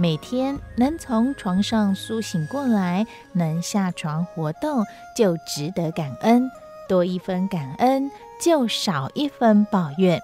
每天能从床上苏醒过来，能下床活动，就值得感恩。多一分感恩，就少一分抱怨。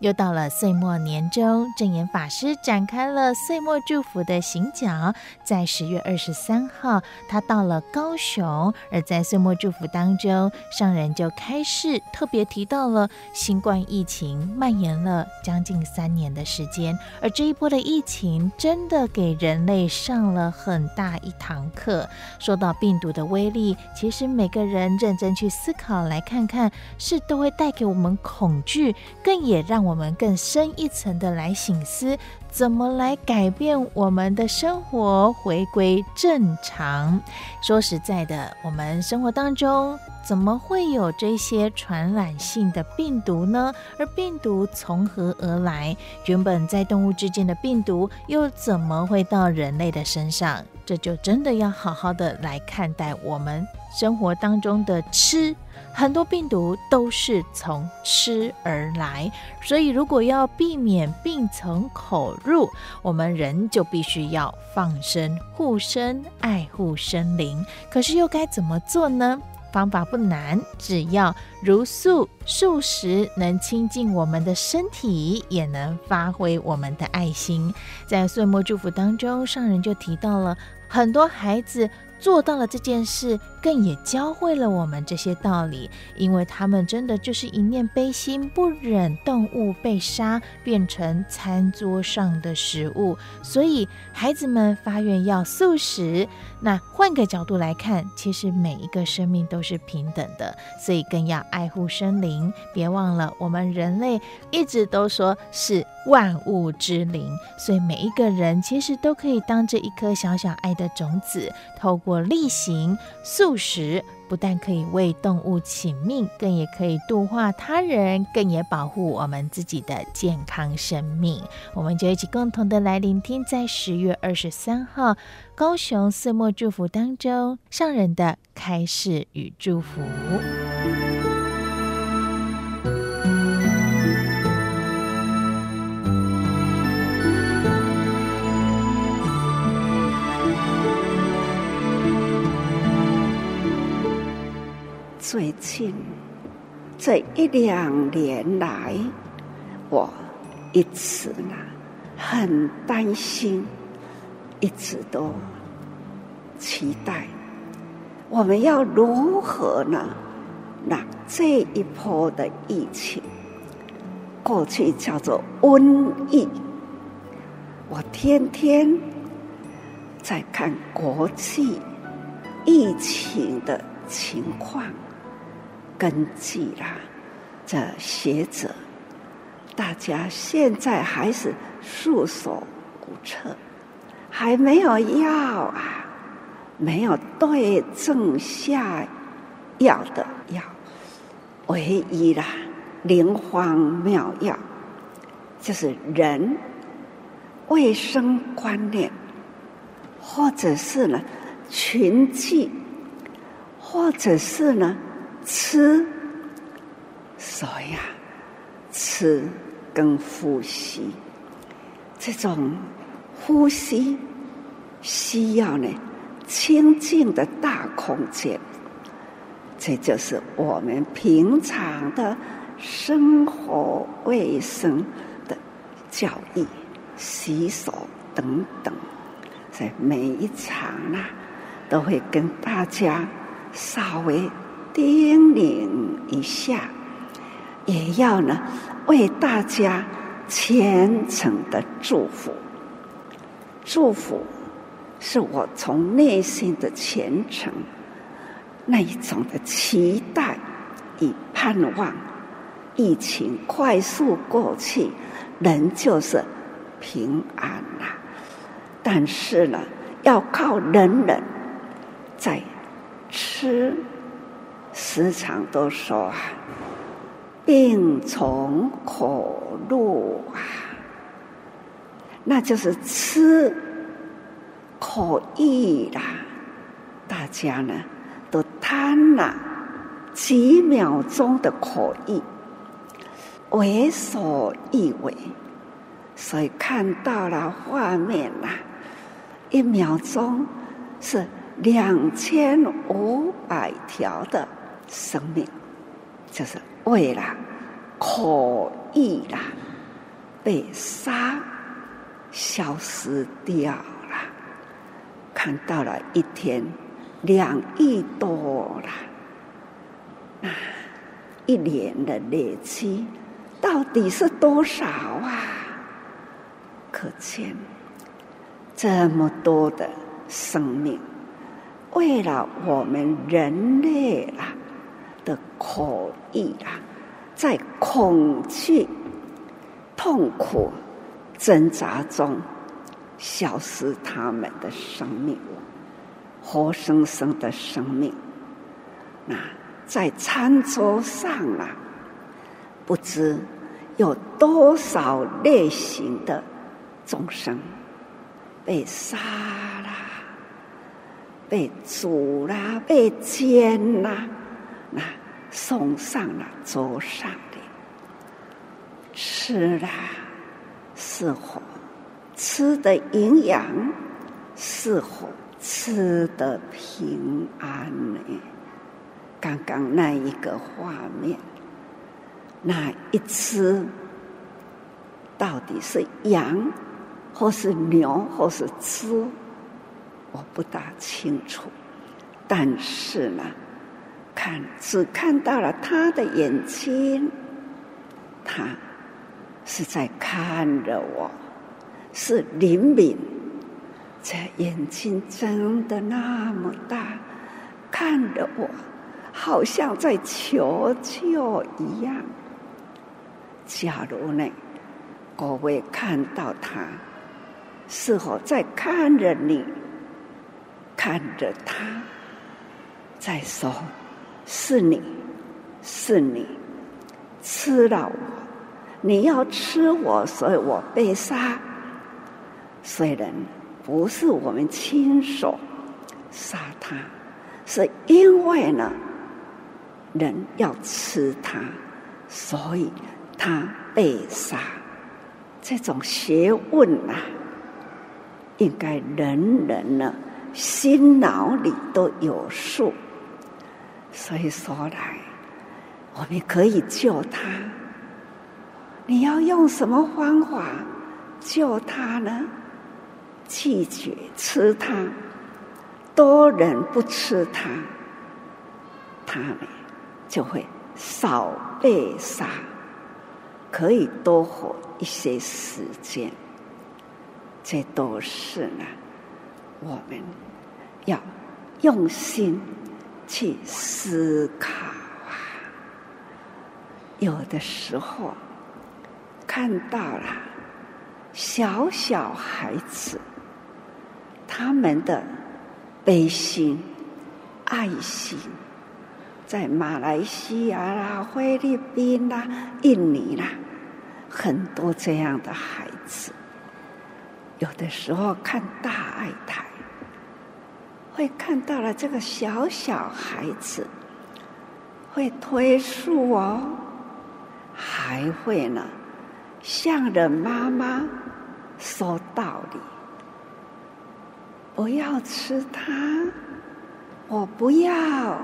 又到了岁末年终，正言法师展开了岁末祝福的行脚。在十月二十三号，他到了高雄，而在岁末祝福当中，上人就开示，特别提到了新冠疫情蔓延了将近三年的时间，而这一波的疫情真的给人类上了很大一堂课。说到病毒的威力，其实每个人认真去思考来看看，是都会带给我们恐惧，更也让。我们更深一层的来醒思，怎么来改变我们的生活，回归正常。说实在的，我们生活当中怎么会有这些传染性的病毒呢？而病毒从何而来？原本在动物之间的病毒，又怎么会到人类的身上？这就真的要好好的来看待我们生活当中的吃。很多病毒都是从吃而来，所以如果要避免病从口入，我们人就必须要放生、护生、爱护生灵。可是又该怎么做呢？方法不难，只要茹素素食，能亲近我们的身体，也能发挥我们的爱心。在岁末祝福当中，上人就提到了很多孩子。做到了这件事，更也教会了我们这些道理，因为他们真的就是一念悲心，不忍动物被杀，变成餐桌上的食物，所以孩子们发愿要素食。那换个角度来看，其实每一个生命都是平等的，所以更要爱护生灵。别忘了，我们人类一直都说是万物之灵，所以每一个人其实都可以当这一颗小小爱的种子，透过。例行素食，不但可以为动物请命，更也可以度化他人，更也保护我们自己的健康生命。我们就一起共同的来聆听，在十月二十三号高雄岁末祝福当中，上人的开示与祝福。最近这一两年来，我一直呢很担心，一直都期待我们要如何呢？让这一波的疫情，过去叫做瘟疫，我天天在看国际疫情的情况。根据啦，这学者，大家现在还是束手无策，还没有药啊，没有对症下药的药，唯一啦灵方妙药，就是人卫生观念，或者是呢群聚，或者是呢。吃，所以啊，吃跟呼吸，这种呼吸需要呢清净的大空间，这就是我们平常的生活卫生的教育、洗手等等，在每一场啊都会跟大家稍微叮咛一下，也要呢为大家虔诚的祝福。祝福是我从内心的虔诚那一种的期待与盼望，疫情快速过去，人就是平安呐、但是呢，要靠人人在吃，时常都说啊，病从口入啊，那就是吃口意啦。大家呢都贪了几秒钟的口意，为所欲为，所以看到了画面啦。一秒钟是两千五百条的生命，就是为了可以啦，被杀消失掉了。看到了一天两亿多了，那一年的累积到底是多少啊？可见。这么多的生命，为了我们人类啊的口意啊，在恐惧、痛苦、挣扎中消失他们的生命，活生生的生命。那在餐桌上啊，不知有多少类型的众生。被杀啦，被煮啦，被煎啦，那送上了桌上的吃了，是否吃的营养？是否吃的平安呢？刚刚那一个画面，那一只到底是羊？或是牛，或是猪，我不大清楚。但是呢，看只看到了他的眼睛，他是在看着我，是灵敏，这眼睛睁得那么大，看着我，好像在求救一样。假如呢，各位看到他。是否在看着你，看着他，在说：“是你，是你吃了我，你要吃我，所以我被杀。虽然不是我们亲手杀他，是因为呢，人要吃他，所以他被杀。这种学问呐、啊。”应该人人呢，心脑里都有数。所以说来，我们可以救他。你要用什么方法救他呢？拒绝吃他，多人不吃他，他呢就会少被杀，可以多活一些时间。这都是呢，我们要用心去思考啊。有的时候看到了小小孩子，他们的悲心、爱心，在马来西亚啦、菲律宾啦、印尼啦，很多这样的孩子。有的时候看大爱台，会看到了这个小小孩子，会推树哦，还会呢，向着妈妈说道理，不要吃它，我不要，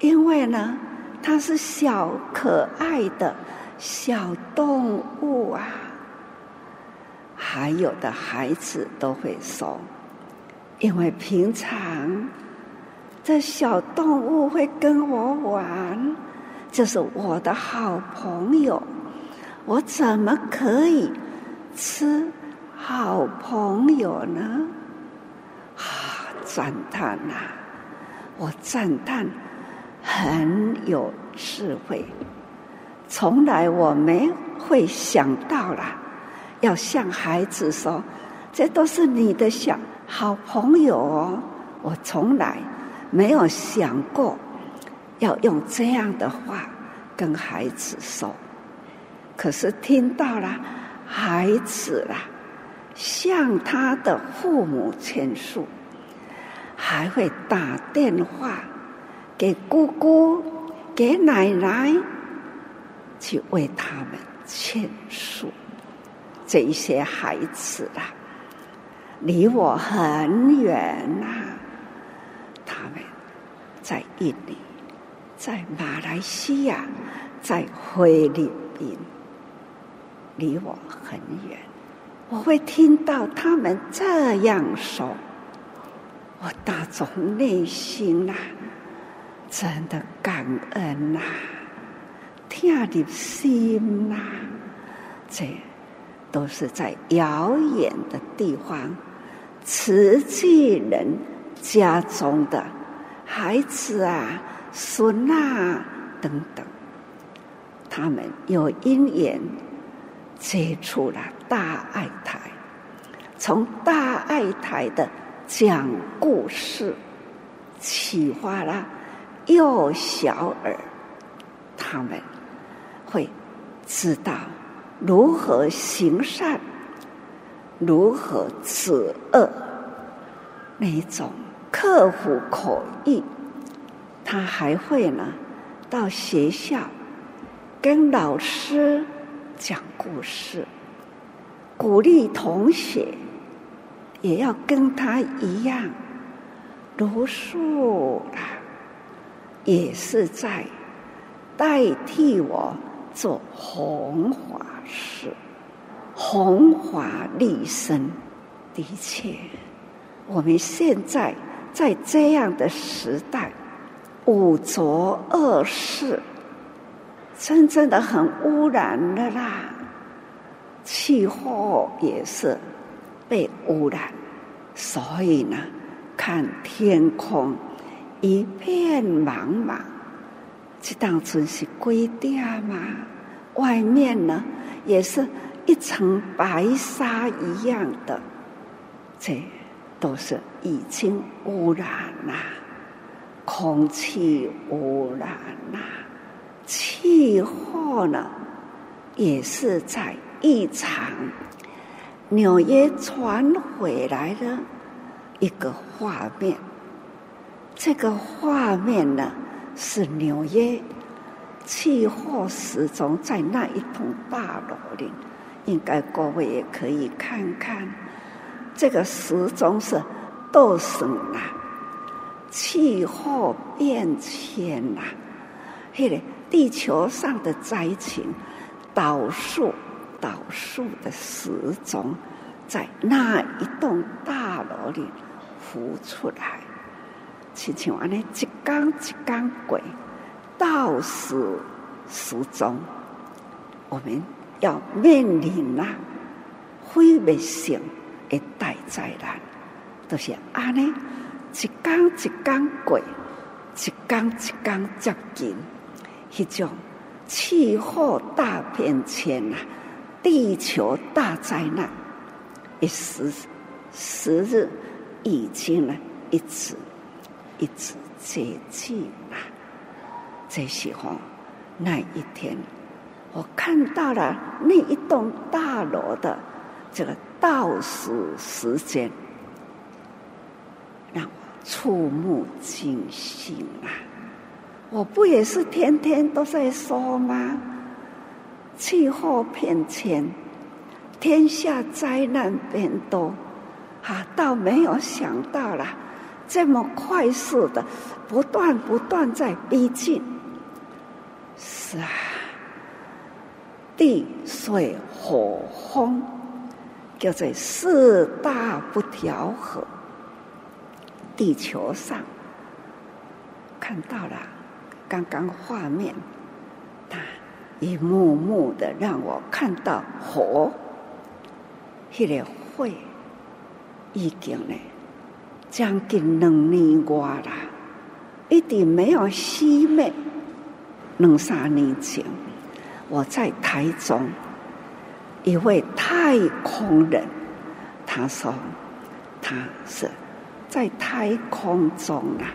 因为呢，它是小可爱的小动物啊。还有的孩子都会说：“因为平常这小动物会跟我玩，这是我的好朋友，我怎么可以吃好朋友呢？啊，赞叹呐！我赞叹，很有智慧。从来我没会想到啦，要向孩子说，这都是你的小好朋友哦。我从来没有想过要用这样的话跟孩子说，可是听到了孩子啦，向他的父母倾诉，还会打电话给姑姑、给奶奶。去为他们倾诉，这一些孩子啦，离我很远呐、他们在印尼，在马来西亚，在菲律宾，离我很远。我会听到他们这样说，我打从内心呐、真的感恩呐、啊。听的心呐、这都是在遥远的地方，慈济人家中的孩子啊、孙啊等等，他们有因缘接触了大爱台，从大爱台的讲故事启发了幼小儿，他们。会知道如何行善，如何止恶，那种克服口欲，他还会呢，到学校跟老师讲故事，鼓励同学也要跟他一样读书啦，也是在代替我。做红法事，弘法利生。的确，我们现在在这样的时代，五浊恶世，真正的很污染的啦。气候也是被污染，所以呢，看天空一片茫茫。这当真是归掉嘛？外面呢，也是一层白纱一样的，这都是已经污染了，空气污染了，气候呢，也是在异常。纽约传回来的一个画面，这个画面呢？是纽约气候时钟在那一栋大楼里，应该各位也可以看看。这个时钟是倒数啦，气候变迁啦，嘿嘞，地球上的灾情倒数倒数的时钟，在那一栋大楼里浮出来。亲像安尼，一缸一缸鬼，倒数时钟，我们要面临那毁灭性的大灾难，都、就是安尼，一天一天过，一天一天接近，迄种气候大变迁啊，地球大灾难，一时时日已经呢，一直。一直接近啊！这时候，那一天，我看到了那一栋大楼的这个倒数时间，让我触目惊心啊！我不也是天天都在说吗？气候变迁，天下灾难变多，啊，倒没有想到了。这么快速的，不断不断在逼近，是啊，地水火风，叫做四大不调和，地球上看到了刚刚画面，它一幕幕的让我看到火，那个火已经呢将近两年多了，一直没有熄灭。两三年前，我在台中，一位太空人，他说他是。在太空中啊，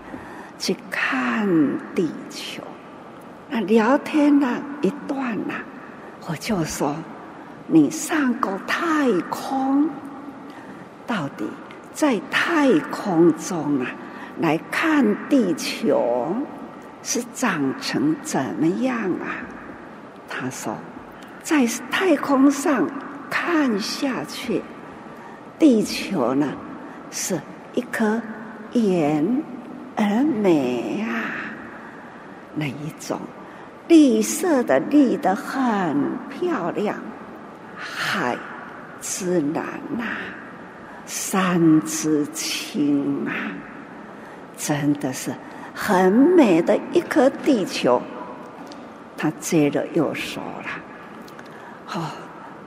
去看地球，那聊天了一段啊，我就说：“你上过太空？到底在太空中啊，来看地球是长成怎么样啊？”他说：“在太空上看下去，地球呢是。”一颗圆而美啊，那一种绿色的绿的很漂亮，海之蓝呐，山之青啊，真的是很美的一颗地球。他接着又说了：“哦，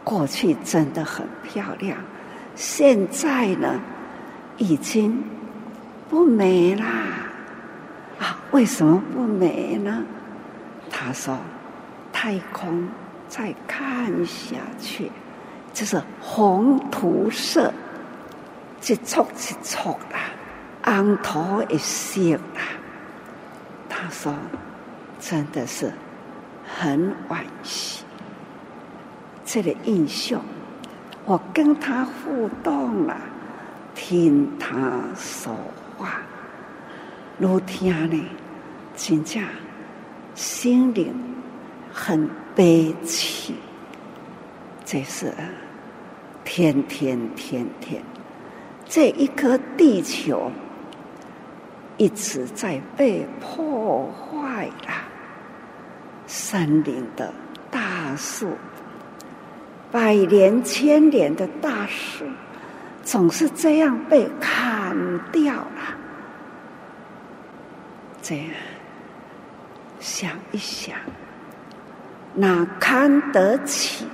过去真的很漂亮，现在呢？”已经不美啦！啊，为什么不美呢？他说：“太空再看下去，就是红土色，一簇一簇啦，红土一色啦。”他说：“真的是很惋惜。”这个印象，我跟他互动了。听他说话，如听呢，真正心灵很悲戚。这是天天天天，这一颗地球一直在被破坏了。森林的大树，百年千年的大树。总是这样被砍掉了，这样想一想，哪看得起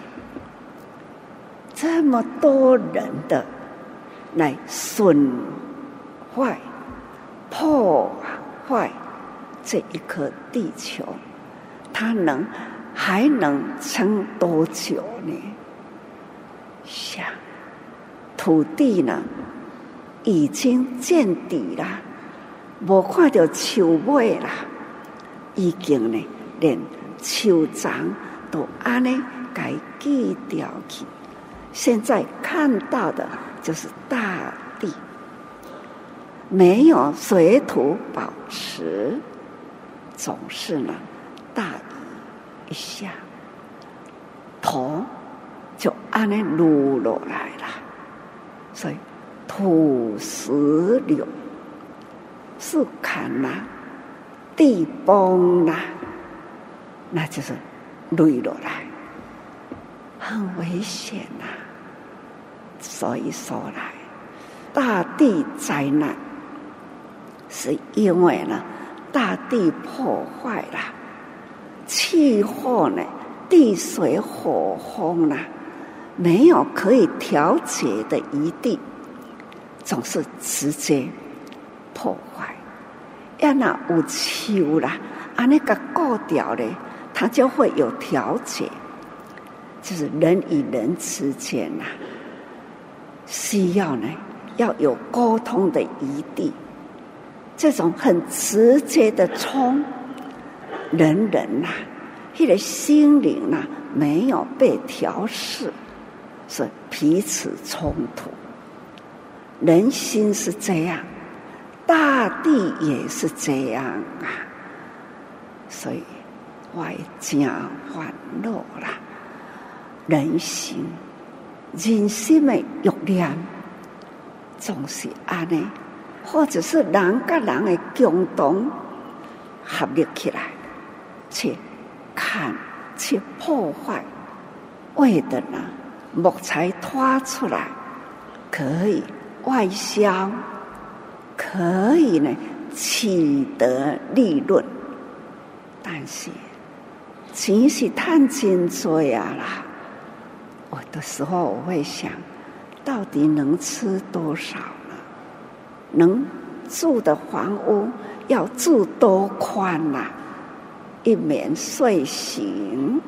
这么多人的来损坏、破坏这一颗地球？它能还能撑多久呢？想。土地呢，已经见底了，无看到树尾了，已经呢，连树长都安尼给锯掉去。现在看到的就是大地，没有水土保持，总是呢，大雨一下，土就安尼落落来了。所以土石流，是砍了，地崩了，那就是累落来，很危险呐。所以说来，大地灾难，是因为呢，大地破坏了，气候呢，地水火风呢。没有可以调节的余地，总是直接破坏。要那有树啦，啊那个过掉嘞，它就会有调节。就是人与人之间呐，需要呢要有沟通的余地。这种很直接的冲，人人呐，他的心灵呐没有被调试。是彼此冲突，人心是这样，大地也是这样啊，所以外加烦恼啦，人心人心的欲念总是安尼，或者是人跟人的共同合力起来，去看去破坏，为的呢？木材拖出来，可以外销，可以呢取得利润，但是钱是赚真多呀啦。我的时候我会想，到底能吃多少呢？能住的房屋要住多宽呐、一眠睡醒，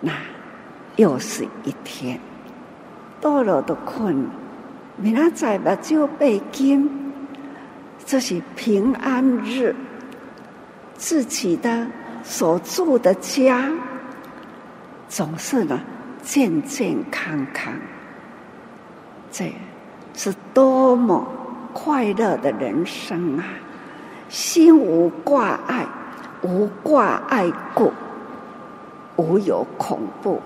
那又是一天，到了的困，明仔载目睭背金，这是平安日，自己的所住的家，总是呢健健康康，这是多么快乐的人生啊！心无挂碍。无挂碍故，无有恐怖，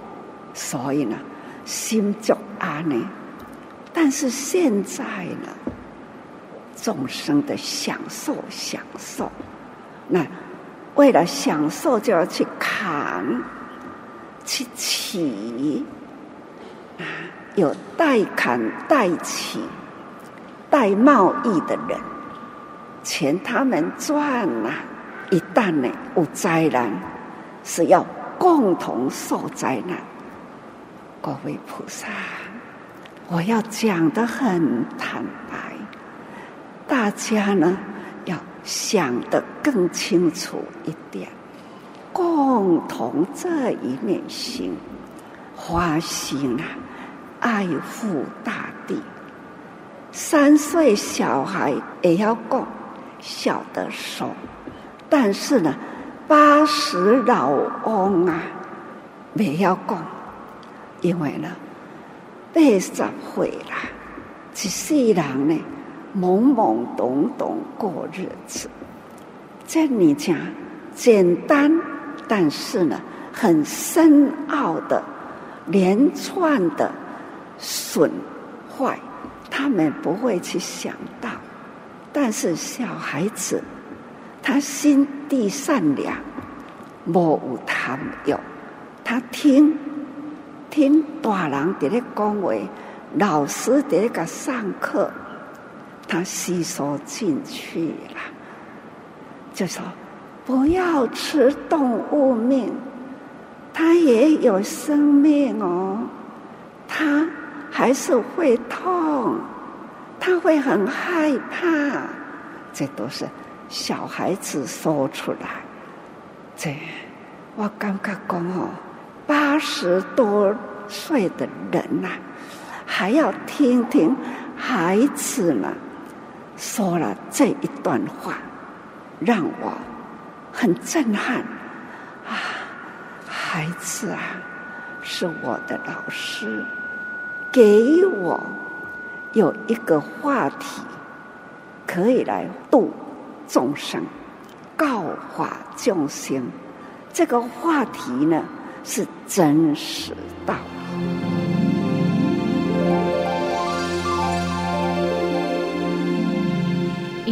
所以呢，心就安呢。但是现在呢，众生的享受享受，那为了享受就要去砍、去起啊，有代砍代起、带贸易的人，钱他们赚了、啊。一旦呢有灾难，是要共同受灾难。各位菩萨，我要讲得很坦白，大家呢要想得更清楚一点，共同这一念心，花心啊，爱护大地。三岁小孩也要共晓得手。但是呢，八十老翁啊，没要讲，因为呢，八十岁了，一世人呢，懵懵懂懂过日子，在你讲简单，但是呢，很深奥的连串的损坏，他们不会去想到，但是小孩子。他心地善良，无有贪欲。他听听大人在那讲话，老师在那个上课，他吸收进去了。就说不要吃动物命，它也有生命哦，它还是会痛，它会很害怕，这都是。小孩子说出来，这我刚刚讲哦，八十多岁的人呐、还要听听孩子呢说了这一段话，让我很震撼啊！孩子啊，是我的老师，给我有一个话题可以来度。众生教化众生，这个话题呢是真实道理。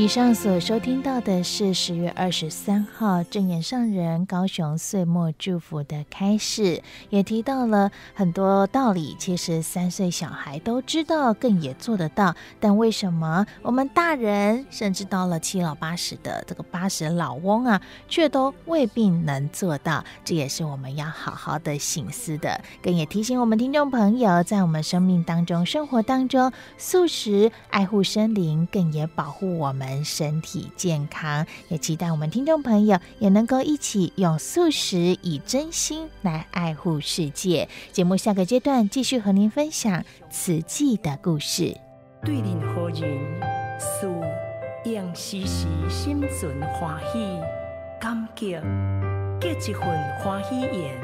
以上所收听到的是十月二十三号证严上人高雄岁末祝福的开示，也提到了很多道理，其实三岁小孩都知道，更也做得到。但为什么我们大人，甚至到了七老八十的这个八十老翁啊，却都未必能做到？这也是我们要好好的省思的。更也提醒我们听众朋友，在我们生命当中、生活当中，素食爱护生灵，更也保护我们。身体健康，也期待我们听众朋友也能够一起用素食以真心来爱护世界。节目下个阶段继续和您分享慈济的故事。对任何人事，应时时心存欢喜、感激，结一份欢喜缘，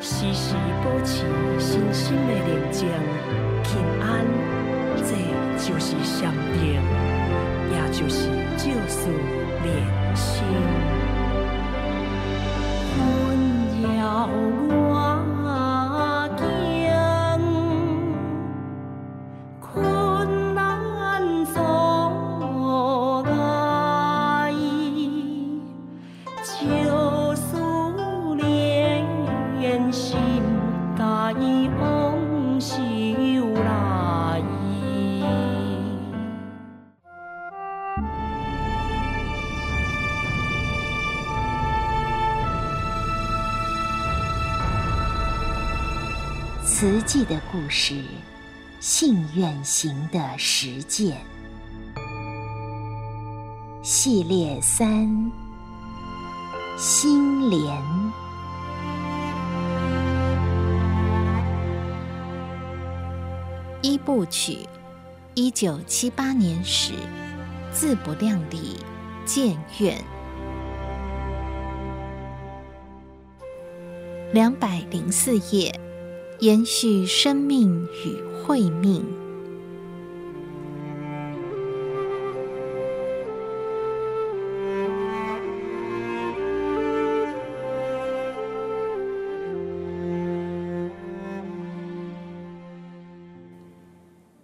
时时保持心心的宁静、平安，这就是上帝。也就是借思连心，困了我经，困难总碍以，思宿连心带往事。记的故事，信愿行的实践系列三：心莲一部曲。一九七八年始，自不量力，建院两百零四页。延续生命与慧命。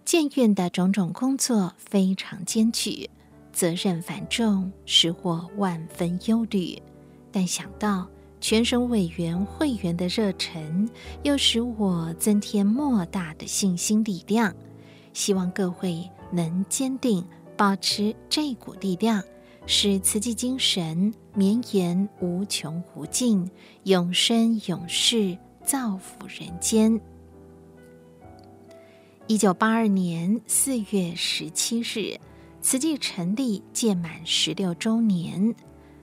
建院的种种工作非常艰巨，责任繁重，使我万分忧虑。但想到，全省委员会员的热忱，又使我增添莫大的信心力量。希望各位能坚定保持这股力量，使慈济精神绵延无穷无尽，永生永世，造福人间。一九八二年四月十七日，慈济成立届满十六周年，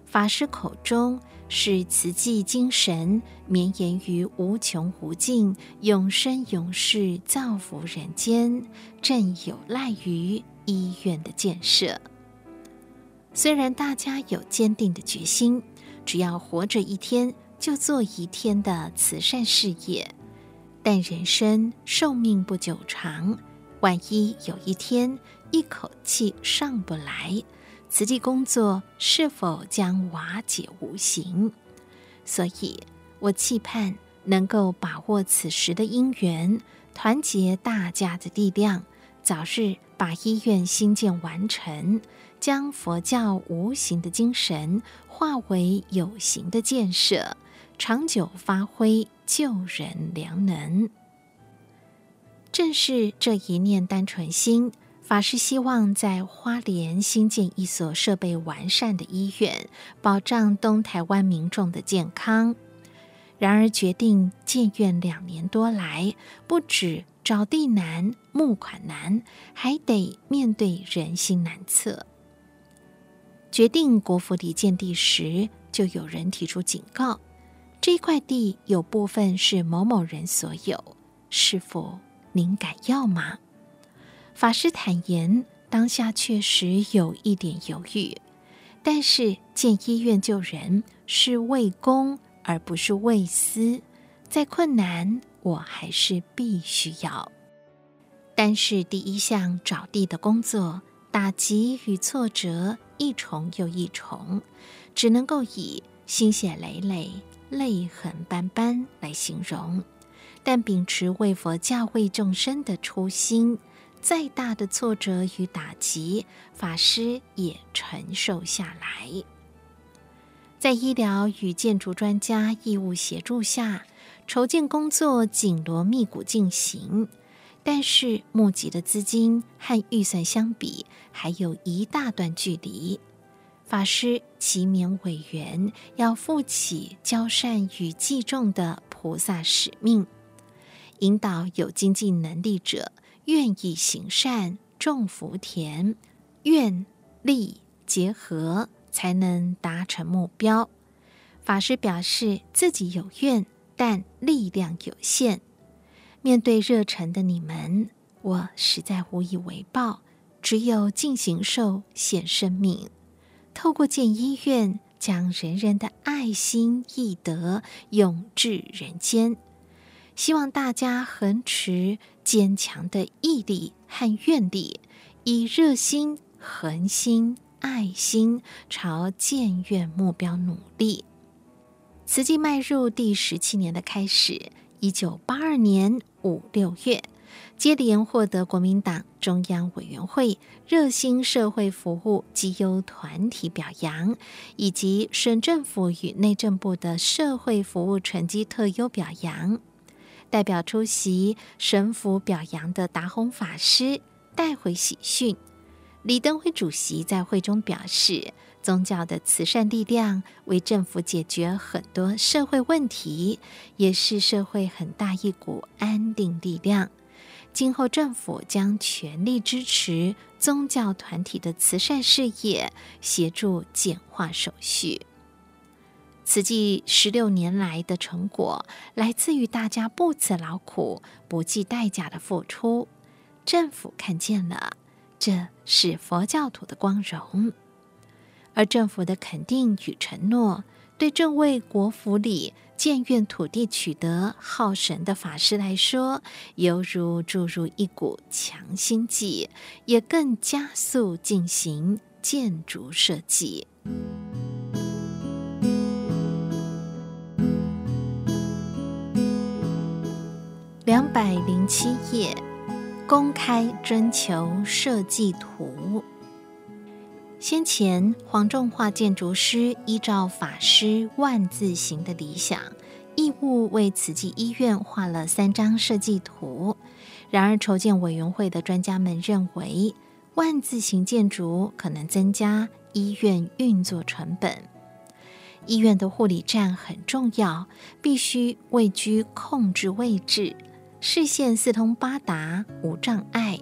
法师口中。使慈济精神绵延于无穷无尽、永生永世，造福人间，正有赖于医院的建设。虽然大家有坚定的决心，只要活着一天就做一天的慈善事业，但人生寿命不久长，万一有一天一口气上不来，慈济工作是否将瓦解无形？所以，我期盼能够把握此时的因缘，团结大家的力量，早日把医院新建完成，将佛教无形的精神化为有形的建设，长久发挥救人良能。正是这一念单纯心。法师希望在花莲新建一所设备完善的医院，保障东台湾民众的健康。然而，决定建院两年多来，不止找地难、募款难，还得面对人心难测。决定国府里建地时，就有人提出警告：这块地有部分是某某人所有，师父，您敢要吗？法师坦言，当下确实有一点犹豫，但是建医院救人是为公而不是为私，再困难我还是必须要。但是第一项找地的工作，打击与挫折一重又一重，只能够以心血累累、泪痕斑斑来形容。但秉持为佛教、为众生的初心。再大的挫折与打击，法师也承受下来。在医疗与建筑专家义务协助下，筹建工作紧锣密鼓进行。但是募集的资金和预算相比，还有一大段距离。法师期勉委员要负起教善与济众的菩萨使命，引导有经济能力者。愿意行善种福田，愿力结合才能达成目标。法师表示自己有愿，但力量有限。面对热忱的你们，我实在无以为报，只有尽形寿献生命，透过建医院，将人人的爱心义德永至人间。希望大家恒持坚强的毅力和愿力，以热心、恒心、爱心朝建院目标努力。慈济迈入第十七年的开始，一九八二年五六月，接连获得国民党中央委员会热心社会服务绩优团体表扬，以及省政府与内政部的社会服务成绩特优表扬。代表出席神府表扬的达宏法师带回喜讯，李登辉主席在会中表示，宗教的慈善力量为政府解决很多社会问题，也是社会很大一股安定力量。今后政府将全力支持宗教团体的慈善事业，协助简化手续。慈济十六年来的成果，来自于大家不辞劳苦、不计代价的付出，政府看见了。这是佛教徒的光荣，而政府的肯定与承诺，对这位国府里建院土地取得好神的法师来说，犹如注入一股强心剂，也更加速进行建筑设计。百零七页。公开征求设计图。先前黄仲华建筑师依照法师万字形的理想，义务为慈济医院画了三张设计图。然而，筹建委员会的专家们认为，万字形建筑可能增加医院运作成本。医院的护理站很重要，必须位居控制位置。视线四通八达，无障碍。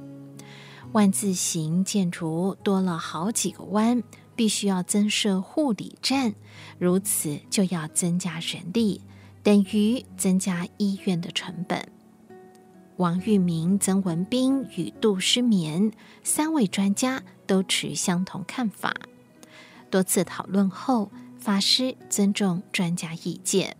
万字形建筑多了好几个弯，必须要增设护理站，如此就要增加人力，等于增加医院的成本。王玉明、曾文彬与杜诗眠三位专家都持相同看法。多次讨论后，法师尊重专家意见。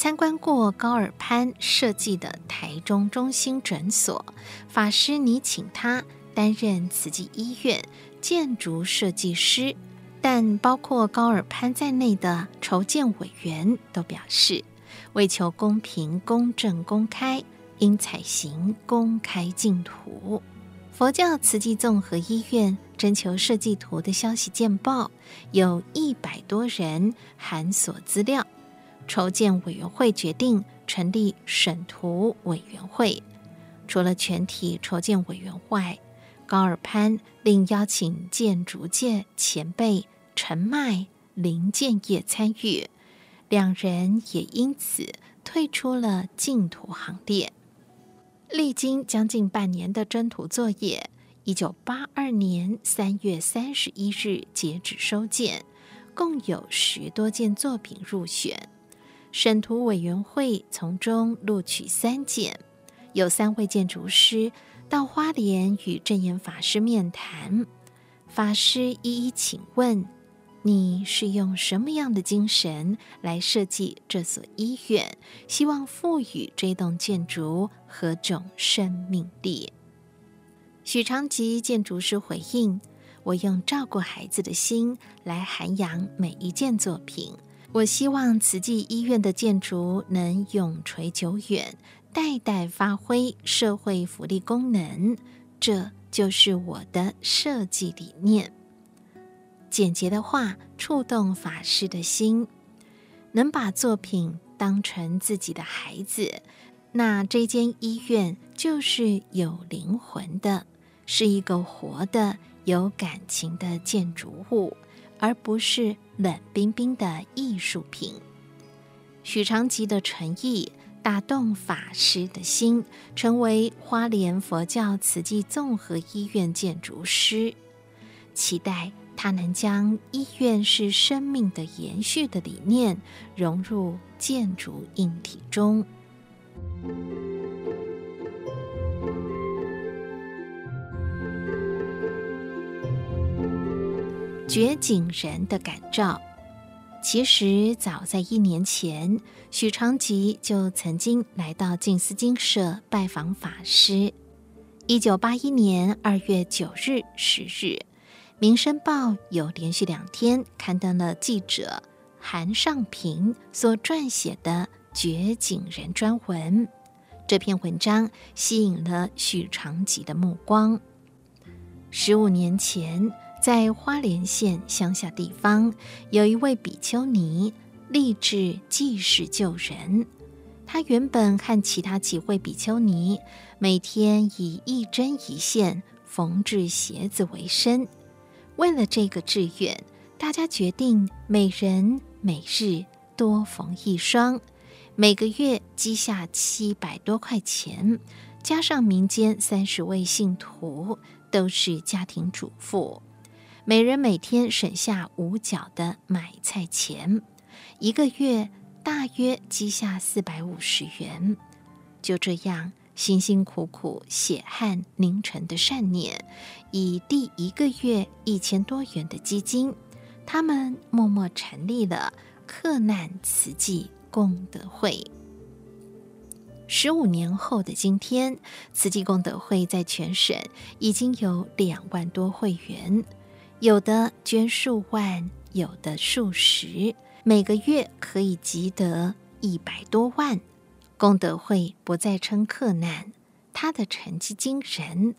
参观过高尔潘设计的台中中心诊所，法师拟请他担任慈济医院建筑设计师，但包括高尔潘在内的筹建委员都表示，为求公平、公正、公开，应采行公开竞图。佛教慈济综合医院征求设计图的消息见报，有一百多人函索资料。筹建委员会决定成立审图委员会，除了全体筹建委员外，高尔潘另邀请建筑界前辈陈迈、林建业参与，两人也因此退出了竞图行列。历经将近半年的征图作业，一九八二年三月三十一日截止收件，共有十多件作品入选。审图委员会从中录取三件，有三位建筑师到花莲与证严法师面谈，法师一一请问：你是用什么样的精神来设计这所医院？希望赋予这栋建筑何种生命力？许长吉建筑师回应：我用照顾孩子的心来涵养每一件作品。我希望慈济医院的建筑能永垂久远，代代发挥社会福利功能，这就是我的设计理念。简洁的话触动法师的心，能把作品当成自己的孩子，那这间医院就是有灵魂的，是一个活的、有感情的建筑物。而不是冷冰冰的艺术品。许长吉的诚意打动法师的心，成为花莲佛教慈济综合医院建筑师。期待他能将医院是生命的延续的理念融入建筑硬体中。觉景人的感召，其实早在一年前，许长吉就曾经来到静思精舍拜访法师。一九八一年二月九日、十日，《民生报》有连续两天刊登了记者韩尚平所撰写的《觉景人》专文。这篇文章吸引了许长吉的目光。十五年前。在花莲县乡下地方，有一位比丘尼立志济世救人。她原本和其他几位比丘尼每天以一针一线缝制鞋子为生。为了这个志愿，大家决定每人每日多缝一双，每个月积下七百多块钱，加上民间三十位信徒都是家庭主妇，每人每天省下五角的买菜钱，一个月大约积下四百五十元。就这样。辛辛苦苦、血汗凝成的善念，以第一个月一千多元的基金，他们默默成立了克难慈济功德会。十五年后的今天，慈济功德会在全省已经有两万多会员，有的捐数万，有的数十，每个月可以积得一百多万。功德会不再称克难，他的成绩惊人。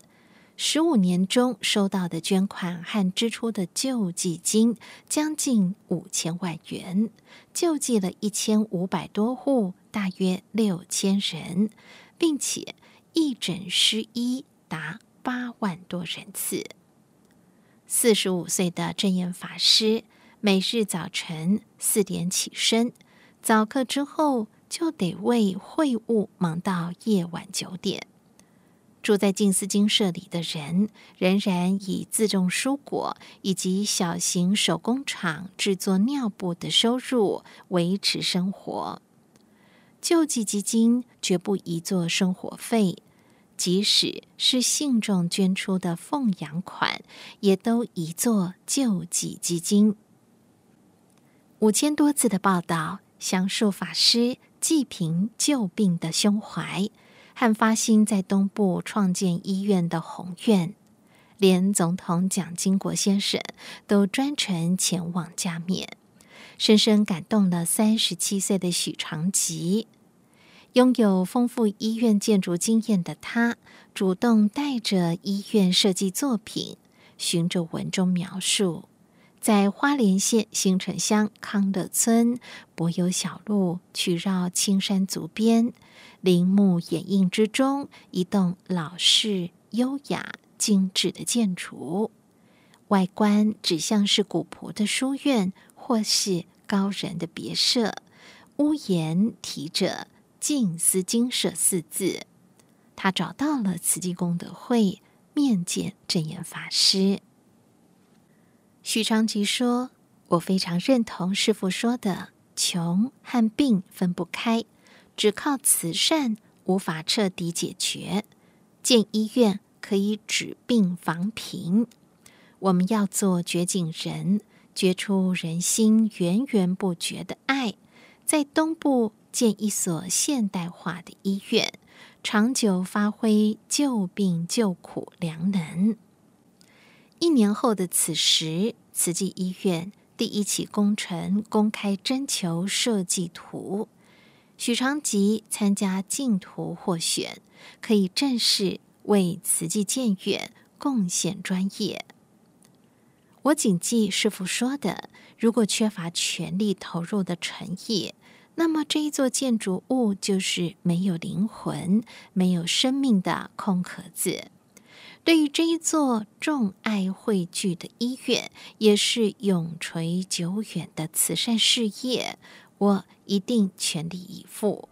十五年中收到的捐款和支出的救济金将近五千万元，救济了一千五百多户，大约六千人，并且义诊施医达八万多人次。四十五岁的证严法师，每日早晨四点起身，早课之后。就得为会务忙到夜晚九点。住在静思精舍里的人，仍然以自种蔬果以及小型手工厂制作尿布的收入维持生活。救济基金绝不宜作生活费，即使是信众捐出的奉养款，也都宜作救济基金。五千多字的报道，详述法师。济贫救病的胸怀，和发心在东部创建医院的宏愿，连总统蒋经国先生都专程前往加冕，深深感动了三十七岁的许长吉。拥有丰富医院建筑经验的他，主动带着医院设计作品，循着文中描述。在花莲县新城乡康乐村，柏油小路曲绕青山足边，林木掩映之中，一栋老式、优雅、精致的建筑，外观只像是古朴的书院或是高人的别舍，屋檐提着“静思精舍”四字。他找到了慈济功德会，面见证严法师。许昌吉说：“我非常认同师父说的，穷和病分不开，只靠慈善无法彻底解决。建医院可以治病防贫，我们要做掘井人，掘出人心源源不绝的爱，在东部建一所现代化的医院，长久发挥救病救苦良能。”一年后的此时，慈济医院第一期工程公开征求设计图，许长吉参加竞图获选，可以正式为慈济建院贡献专业。我谨记师傅说的：如果缺乏全力投入的诚意，那么这一座建筑物就是没有灵魂、没有生命的空壳子。对于这一座众爱汇聚的医院，也是永垂久远的慈善事业，我一定全力以赴。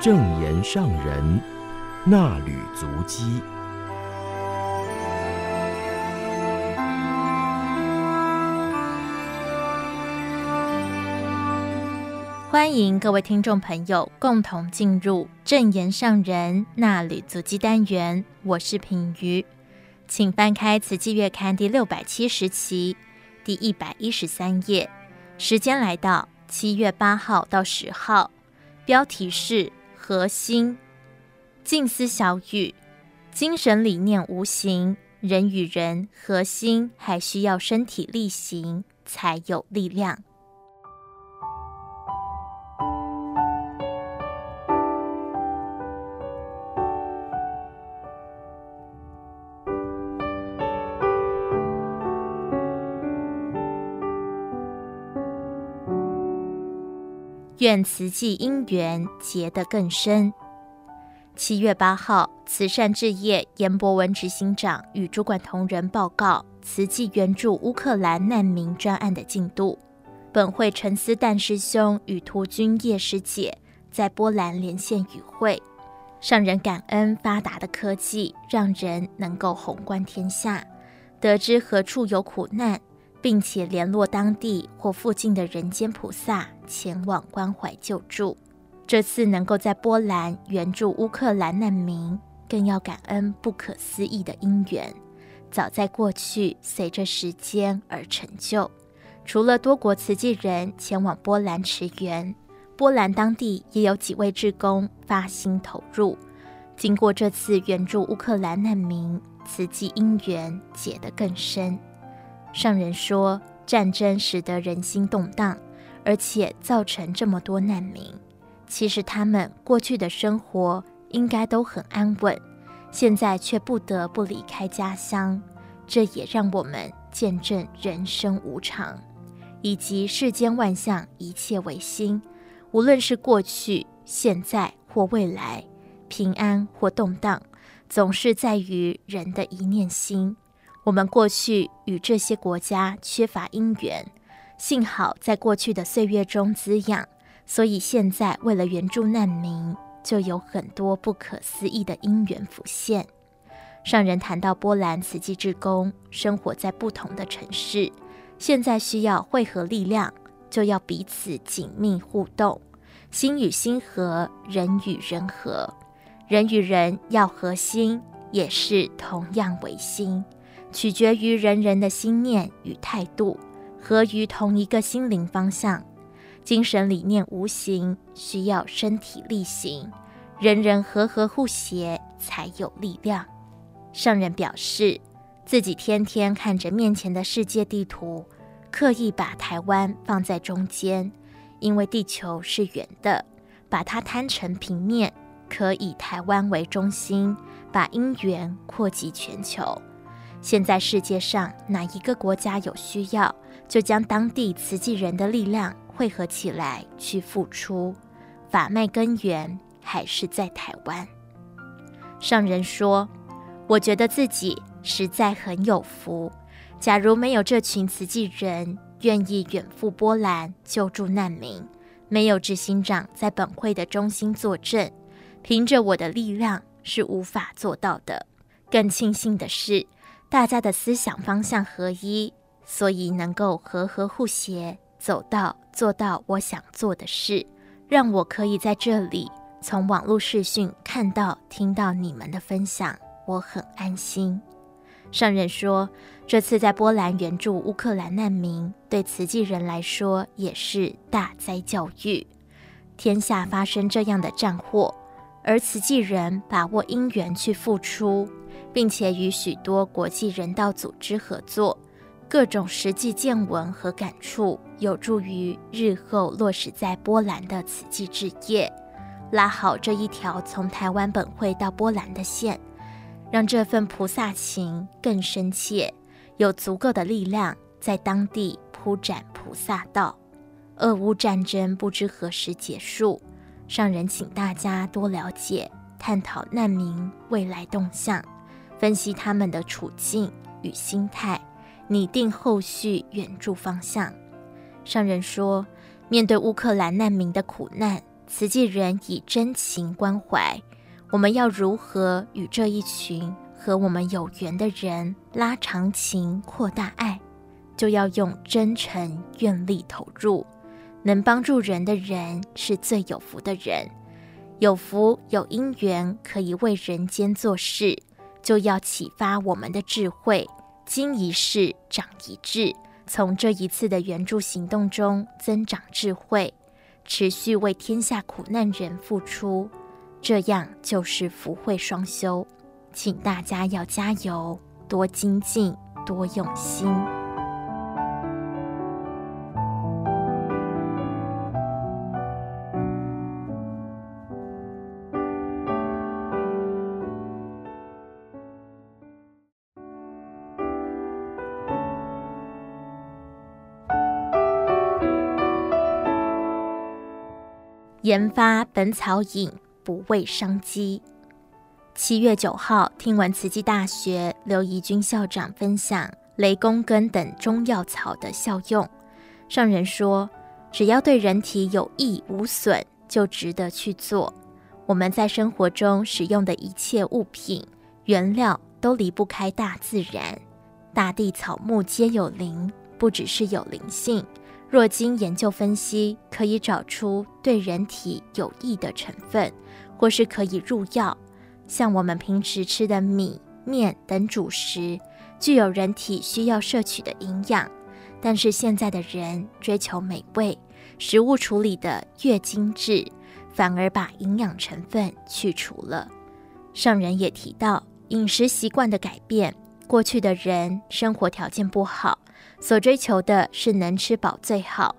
正言上人那履足迹。欢迎各位听众朋友共同进入正言上人那履足迹单元。我是品瑜，请翻开《慈济月刊》第六百七十期第一百一十三页。时间来到七月八号到十号，标题是。核心静思小语，精神理念无形，人与人核心还需要身体力行才有力量。愿慈济因缘结得更深。七月八号，慈善置业严博文执行长与主管同仁报告慈济援助乌克兰难民专案的进度。本会陈思旦师兄与涂君叶师姐在波兰连线与会，上人感恩发达的科技，让人能够宏观天下，得知何处有苦难。并且联络当地或附近的人间菩萨前往关怀救助。这次能够在波兰援助乌克兰难民，更要感恩不可思议的因缘，早在过去随着时间而成就。除了多国慈济人前往波兰驰援，波兰当地也有几位志工发心投入。经过这次援助乌克兰难民，慈济因缘结得更深。上人说，战争使得人心动荡，而且造成这么多难民。其实他们过去的生活应该都很安稳，现在却不得不离开家乡。这也让我们见证人生无常，以及世间万象一切唯心。无论是过去、现在或未来，平安或动荡，总是在于人的一念心。我们过去与这些国家缺乏因缘，幸好在过去的岁月中滋养，所以现在为了援助难民，就有很多不可思议的因缘浮现。上人谈到波兰慈济志工生活在不同的城市，现在需要汇合力量，就要彼此紧密互动，心与心合，人与人合。人与人要合心，也是同样为心，取决于人人的心念与态度，合于同一个心灵方向。精神理念无形，需要身体力行，人人和和互协，才有力量。上人表示，自己天天看着面前的世界地图，刻意把台湾放在中间，因为地球是圆的，把它摊成平面。可以台湾为中心，把因缘扩及全球。现在世界上哪一个国家有需要，就将当地慈济人的力量汇合起来去付出。法脉根源还是在台湾。上人说：“我觉得自己实在很有福。假如没有这群慈济人愿意远赴波兰救助难民，没有执行长在本会的中心坐镇。”凭着我的力量是无法做到的。更庆幸的是，大家的思想方向合一，所以能够和和互协，走到做到我想做的事，让我可以在这里从网络视讯看到、听到你们的分享，我很安心。上人说，这次在波兰援助乌克兰难民，对慈济人来说也是大灾教育。天下发生这样的战祸。而慈济人把握因缘去付出，并且与许多国际人道组织合作，各种实际见闻和感触，有助于日后落实在波兰的慈济志业，拉好这一条从台湾本会到波兰的线，让这份菩萨情更深切，有足够的力量在当地铺展菩萨道。俄乌战争不知何时结束。上人请大家多了解、探讨难民未来动向，分析他们的处境与心态，拟定后续援助方向。上人说，面对乌克兰难民的苦难，慈济人以真情关怀。我们要如何与这一群和我们有缘的人拉长情、扩大爱？就要用真诚、愿力投入。能帮助人的人是最有福的人，有福有因缘可以为人间做事，就要启发我们的智慧，经一事长一智，从这一次的援助行动中增长智慧，持续为天下苦难人付出，这样就是福慧双修。请大家要加油，多精进，多用心。研发本草饮，不畏商机。七月九号，听闻慈济大学刘怡君校长分享雷公根等中药草的效用，上人说，只要对人体有益无损，就值得去做。我们在生活中使用的一切物品原料，都离不开大自然，大地草木皆有灵，不只是有灵性。若经研究分析，可以找出对人体有益的成分，或是可以入药。像我们平时吃的米、面等主食，具有人体需要摄取的营养。但是现在的人追求美味，食物处理得越精致，反而把营养成分去除了。上人也提到饮食习惯的改变，过去的人生活条件不好。所追求的是能吃饱最好，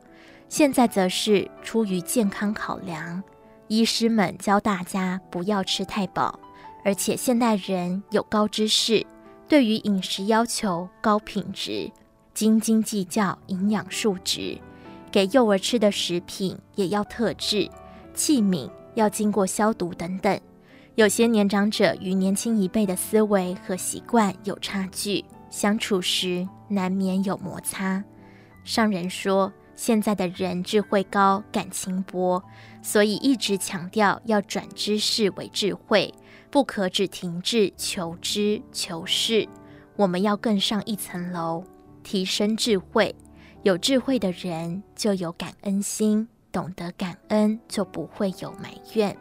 现在则是出于健康考量，医师们教大家不要吃太饱，而且现代人有高知识，对于饮食要求高品质，斤斤计较营养数值，给幼儿吃的食品也要特制，器皿要经过消毒等等。有些年长者与年轻一辈的思维和习惯有差距。相处时难免有摩擦。上人说，现在的人智慧高，感情薄，所以一直强调要转知识为智慧，不可只停滞求知求识。我们要更上一层楼，提升智慧。有智慧的人就有感恩心，懂得感恩，就不会有埋怨。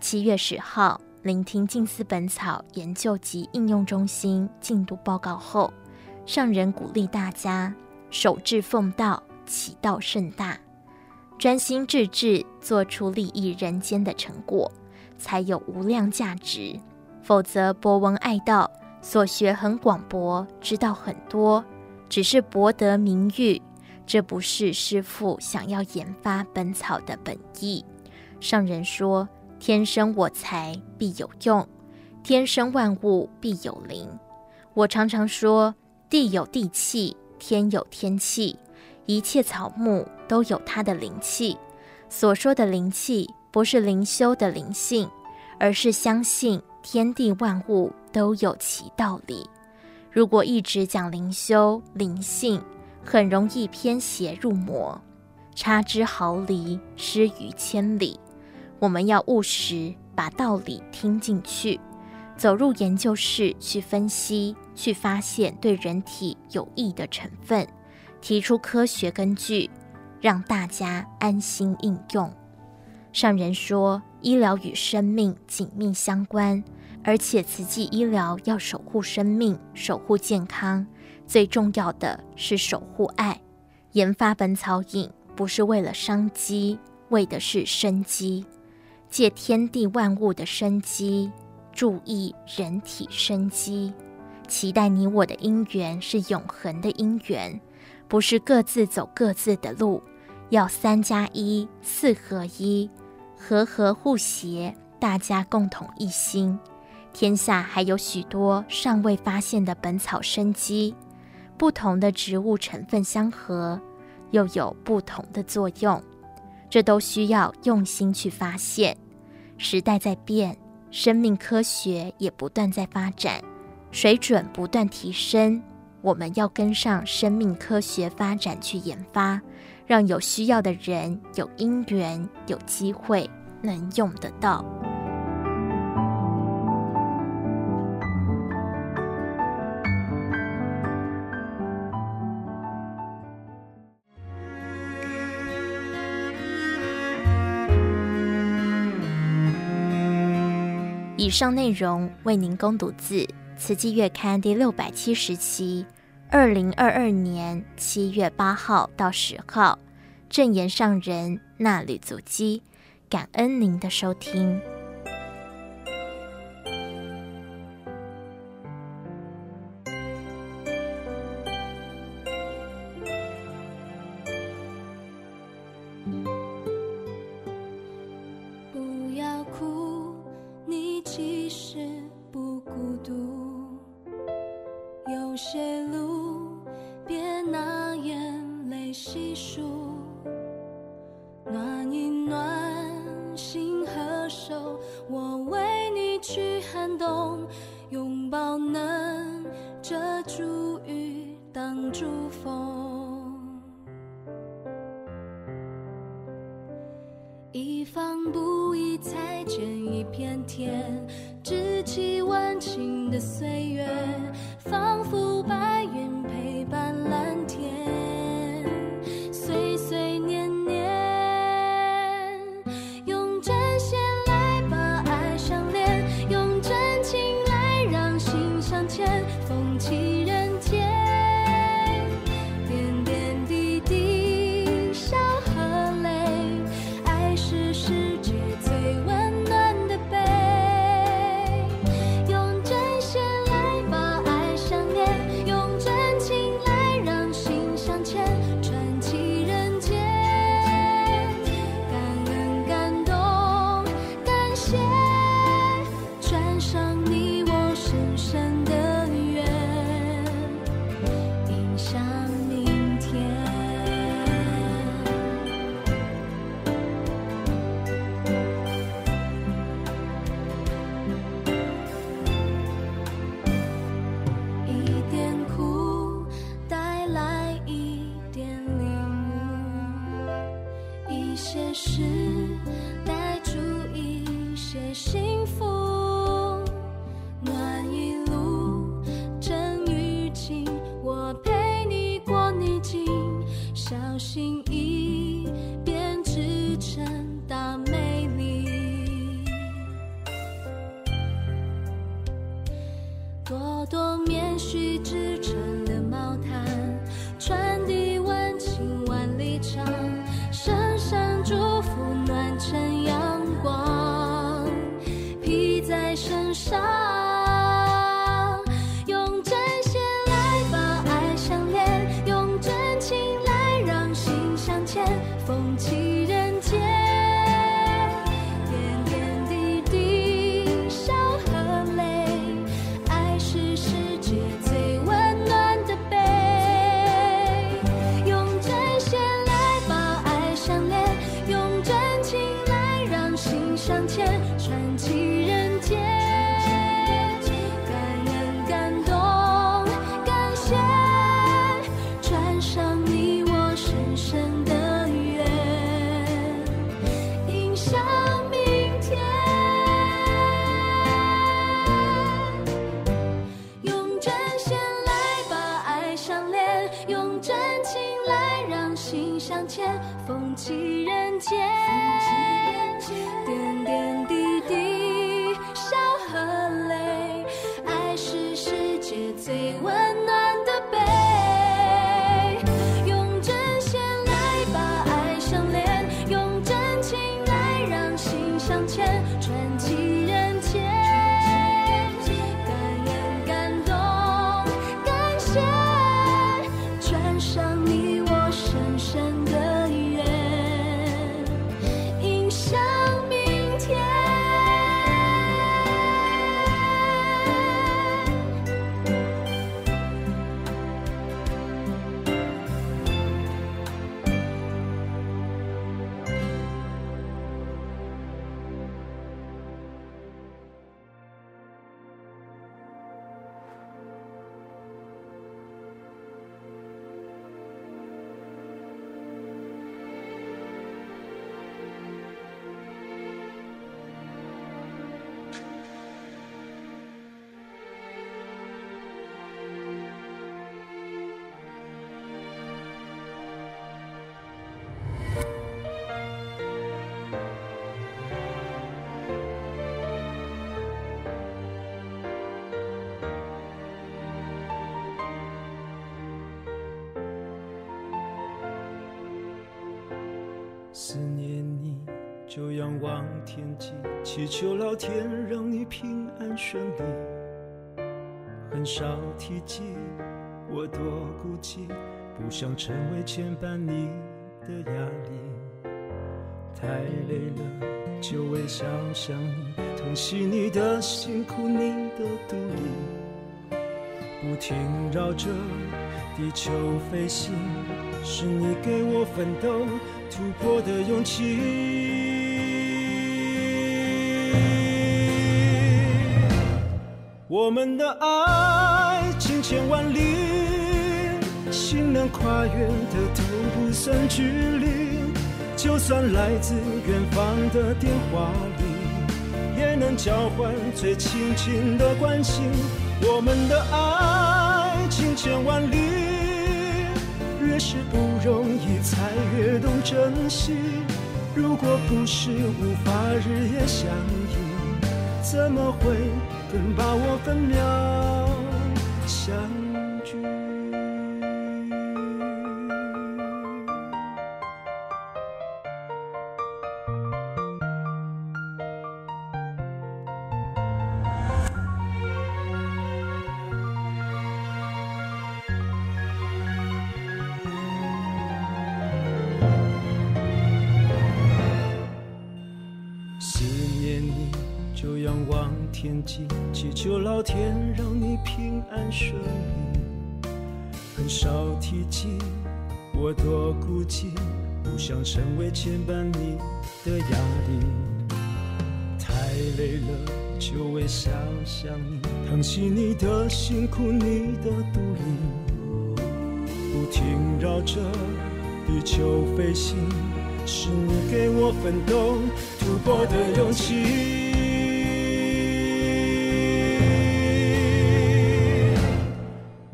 七月十号，聆听静思本草研究及应用中心进度报告后，上人鼓励大家守志奉道，其道甚大，专心致志做出利益人间的成果，才有无量价值。否则博闻爱道，所学很广博，知道很多，只是博得名誉。这不是师父想要研发本草的本意。上人说：“天生我材必有用，天生万物必有灵。”我常常说：“地有地气，天有天气，一切草木都有它的灵气。”所说的灵气，不是灵修的灵性，而是相信天地万物都有其道理。如果一直讲灵修灵性，很容易偏邪入魔，差之毫厘，失于千里。我们要务实，把道理听进去，走入研究室去分析，去发现对人体有益的成分，提出科学根据，让大家安心应用。上人说，医疗与生命紧密相关，而且慈济医疗要守护生命，守护健康。最重要的是守护爱，研发本草饮不是为了商机，为的是生机，借天地万物的生机，注意人体生机，期待你我的因缘是永恒的因缘，不是各自走各自的路，要三加一，四合一，和合互协，大家共同一心。天下还有许多尚未发现的本草生机。不同的植物成分相合，又有不同的作用，这都需要用心去发现。时代在变，生命科学也不断在发展，水准不断提升。我们要跟上生命科学发展去研发，让有需要的人有因缘、有机会能用得到。以上内容为您攻读自《慈济月刊》第六百七十期，二零二二年七月八号到十号，正言上人衲履足基，感恩您的收听。思念你，就仰望天际，祈求老天让你平安顺利。很少提及，我多孤寂，不想成为牵绊你的压力。太累了，就会想想你，疼惜你的辛苦，你的独立，不停绕着地球飞行，是你给我奋斗。突破的勇气，我们的爱情千万里，心能跨越的都不算距离。就算来自远方的电话里，也能交换最亲近的关心。我们的爱情千万里。越是不容你，才越懂珍惜。如果不是无法日夜相依，怎么会更把握分秒相祈求老天让你平安顺利，很少提及我多孤寂，不想成为牵绊你的压力。太累了，就会想想你，疼惜你的辛苦，你的独立，不停绕着地球飞行，是你给我奋斗突破的勇气。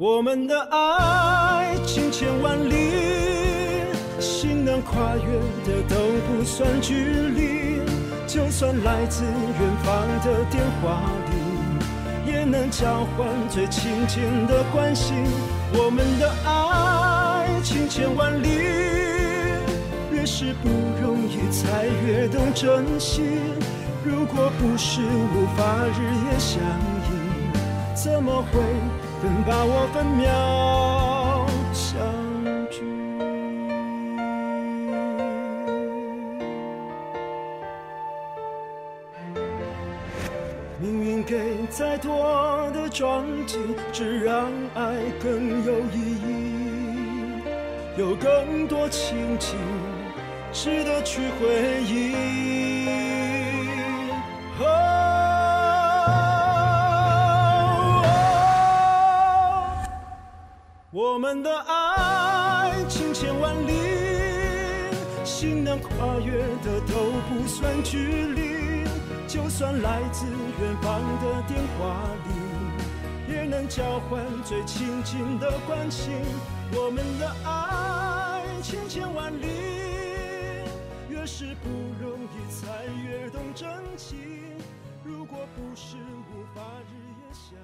我们的爱情千万里，心能跨越的都不算距离。就算来自远方的电话里，也能交换最亲近的关心。我们的爱情千万里，越是不容易，才越懂珍惜。如果不是无法日夜相依，怎么会更把握分秒相聚？命运给再多的撞击，只让爱更有意义，有更多情景值得去回忆。们的爱情千万里，心能跨越的都不算距离。就算来自远方的电话里，也能交换最亲近的关心。我们的爱情千万里，越是不容易，才越懂真情。如果不是无法日夜相